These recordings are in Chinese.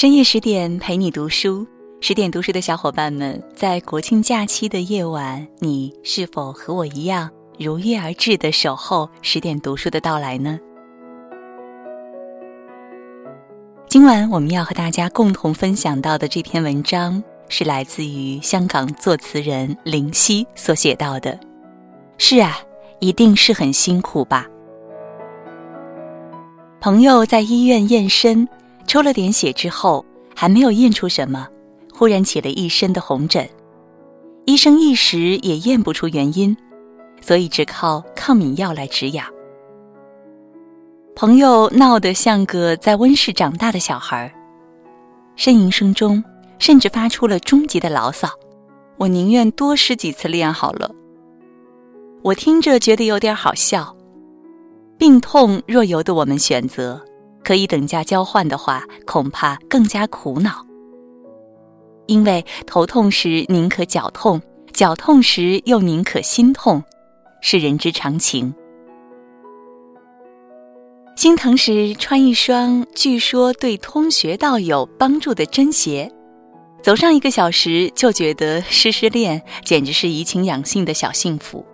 深夜十点陪你读书，十点读书的小伙伴们，在国庆假期的夜晚，你是否和我一样如约而至的守候十点读书的到来呢？今晚我们要和大家共同分享到的这篇文章，是来自于香港作词人林夕所写到的。是啊，一定是很辛苦吧？朋友在医院验身。抽了点血之后，还没有验出什么，忽然起了一身的红疹，医生一时也验不出原因，所以只靠抗敏药来止痒。朋友闹得像个在温室长大的小孩，呻吟声中甚至发出了终极的牢骚：“我宁愿多失几次恋好了。”我听着觉得有点好笑，病痛若由得我们选择。可以等价交换的话，恐怕更加苦恼。因为头痛时宁可脚痛，脚痛时又宁可心痛，是人之常情。心疼时穿一双据说对通穴道有帮助的针鞋，走上一个小时就觉得失失恋简直是怡情养性的小幸福。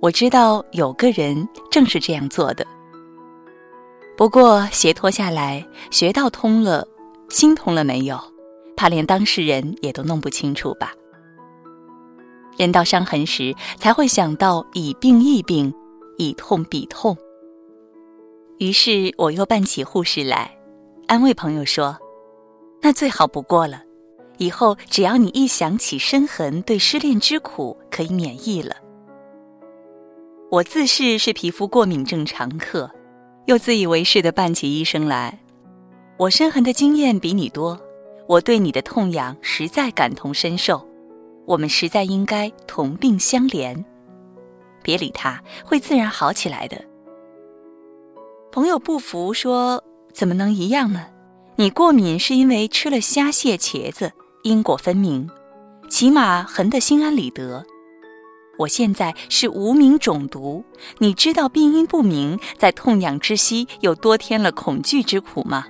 我知道有个人正是这样做的。不过鞋脱下来，穴道通了，心通了没有？怕连当事人也都弄不清楚吧。人到伤痕时，才会想到以病易病，以痛比痛。于是我又扮起护士来，安慰朋友说：“那最好不过了，以后只要你一想起深痕对失恋之苦，可以免疫了。”我自视是皮肤过敏症常客。又自以为是的扮起医生来，我深痕的经验比你多，我对你的痛痒实在感同身受，我们实在应该同病相怜。别理他，会自然好起来的。朋友不服说：“怎么能一样呢？你过敏是因为吃了虾蟹茄子，因果分明，起码痕得心安理得。”我现在是无名肿毒，你知道病因不明，在痛痒之息又多添了恐惧之苦吗？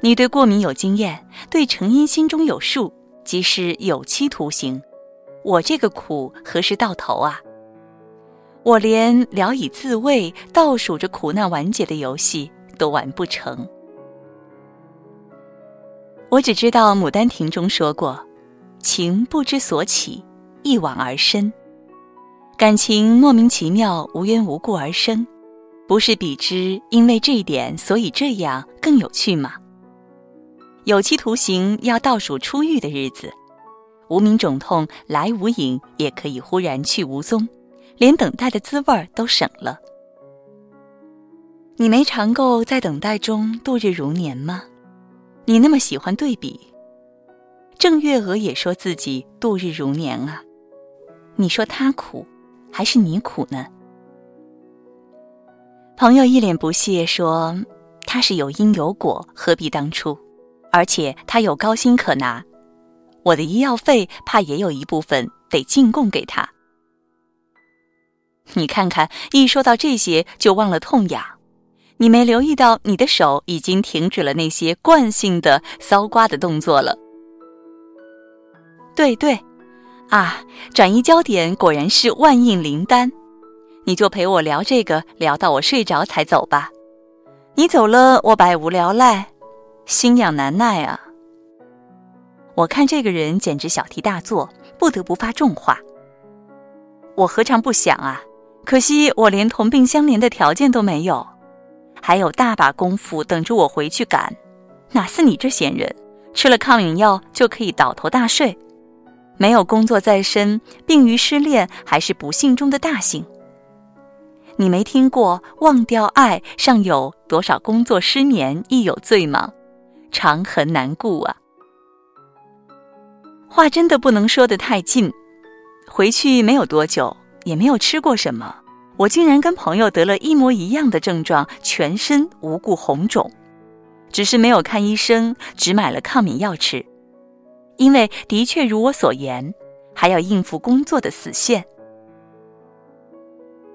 你对过敏有经验，对成因心中有数，即是有期徒刑。我这个苦何时到头啊？我连聊以自慰、倒数着苦难完结的游戏都完不成。我只知道《牡丹亭》中说过：“情不知所起。”一往而深，感情莫名其妙、无缘无故而生，不是比之因为这一点所以这样更有趣吗？有期徒刑要倒数出狱的日子，无名肿痛来无影也可以忽然去无踪，连等待的滋味儿都省了。你没尝够在等待中度日如年吗？你那么喜欢对比，郑月娥也说自己度日如年啊。你说他苦，还是你苦呢？朋友一脸不屑说：“他是有因有果，何必当初？而且他有高薪可拿，我的医药费怕也有一部分得进贡给他。你看看，一说到这些就忘了痛痒，你没留意到你的手已经停止了那些惯性的搔刮的动作了。对对。”啊，转移焦点果然是万应灵丹，你就陪我聊这个，聊到我睡着才走吧。你走了，我百无聊赖，心痒难耐啊。我看这个人简直小题大做，不得不发重话。我何尝不想啊？可惜我连同病相怜的条件都没有，还有大把功夫等着我回去赶。哪似你这闲人，吃了抗敏药就可以倒头大睡。没有工作在身，病于失恋，还是不幸中的大幸。你没听过“忘掉爱，尚有多少工作失眠亦有罪”吗？长恨难顾啊！话真的不能说得太近。回去没有多久，也没有吃过什么，我竟然跟朋友得了一模一样的症状，全身无故红肿，只是没有看医生，只买了抗敏药吃。因为的确如我所言，还要应付工作的死线。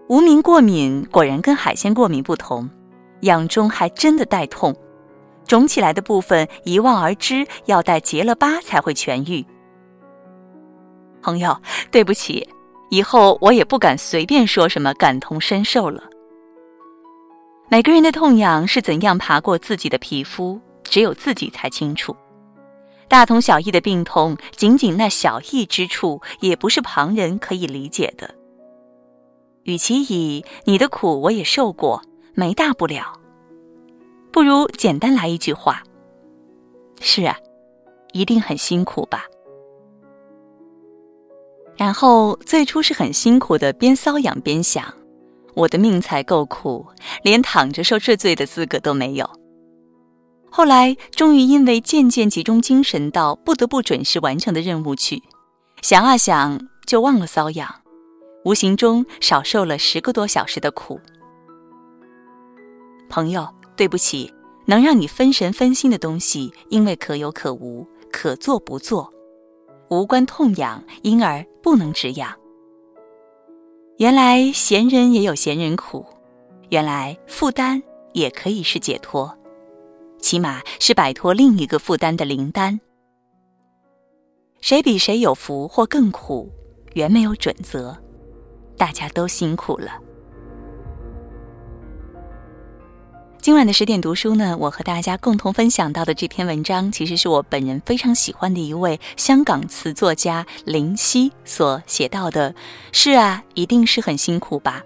无名过敏果然跟海鲜过敏不同，痒中还真的带痛，肿起来的部分一望而知，要待结了疤才会痊愈。朋友，对不起，以后我也不敢随便说什么感同身受了。每个人的痛痒是怎样爬过自己的皮肤，只有自己才清楚。大同小异的病痛，仅仅那小异之处，也不是旁人可以理解的。与其以你的苦我也受过，没大不了，不如简单来一句话：是啊，一定很辛苦吧。然后最初是很辛苦的，边瘙痒边想。我的命才够苦，连躺着受治罪的资格都没有。后来终于因为渐渐集中精神到不得不准时完成的任务去，想啊想就忘了瘙痒，无形中少受了十个多小时的苦。朋友，对不起，能让你分神分心的东西，因为可有可无，可做不做，无关痛痒，因而不能止痒。原来闲人也有闲人苦，原来负担也可以是解脱，起码是摆脱另一个负担的灵丹。谁比谁有福或更苦，原没有准则，大家都辛苦了。今晚的十点读书呢，我和大家共同分享到的这篇文章，其实是我本人非常喜欢的一位香港词作家林夕所写到的。是啊，一定是很辛苦吧。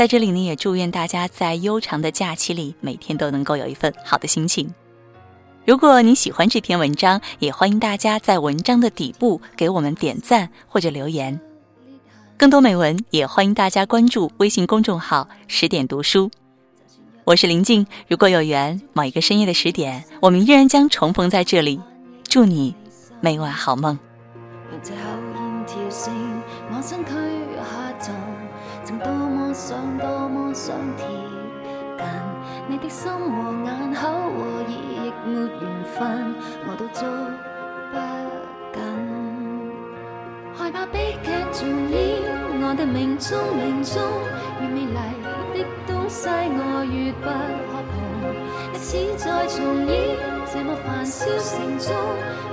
在这里呢，也祝愿大家在悠长的假期里，每天都能够有一份好的心情。如果你喜欢这篇文章，也欢迎大家在文章的底部给我们点赞或者留言。更多美文，也欢迎大家关注微信公众号“十点读书”。我是林静，如果有缘，某一个深夜的十点，我们依然将重逢在这里。祝你每晚好梦。想贴近你的心和眼口和耳亦没缘份我都捉不紧害怕悲剧重演我的命中命中越美丽的东西我越不可碰历史在重演这么繁嚣城中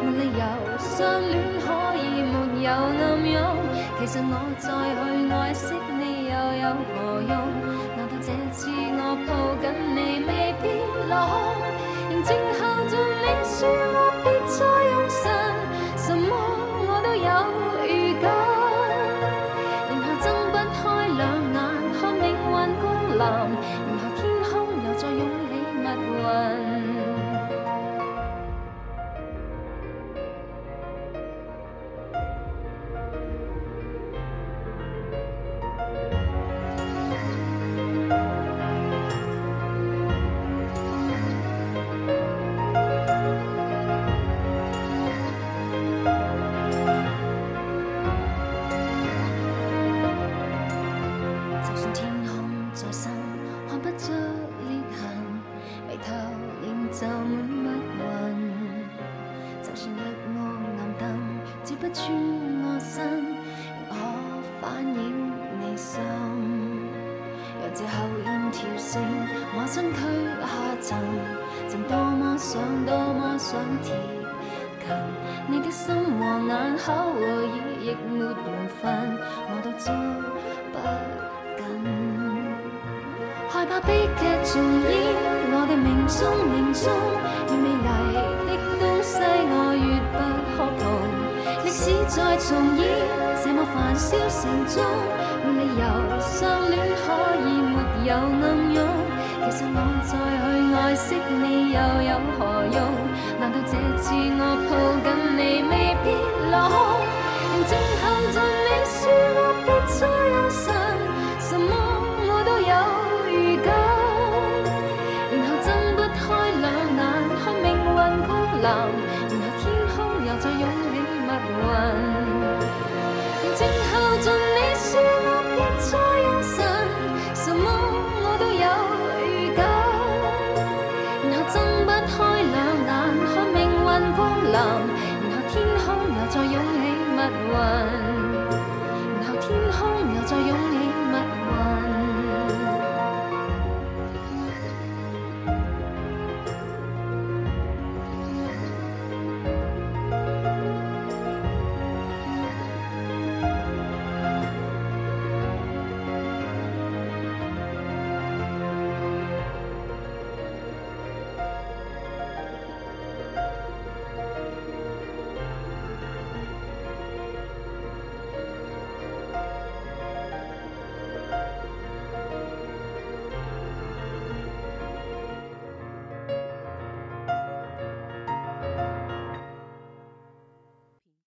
没理由相恋可以没有暗涌其实我再去爱惜你又有何用这次我抱紧你，未必落空。仍静候着你说我别再用神，什么我都有预感。然后睁不开两眼看命运光临，然后。我身躯下沉，曾多么想，多么想贴近你的心和眼口和耳，亦没缘分，我都捉不紧。害怕悲剧重演，我的命中命中，越美丽的东西我越不可只。再重演，这么繁嚣城中，没理由相恋可以没有暗涌。其实我再去爱惜你又有何用？难道这次我抱紧你未必落空？仍静候着你说 one.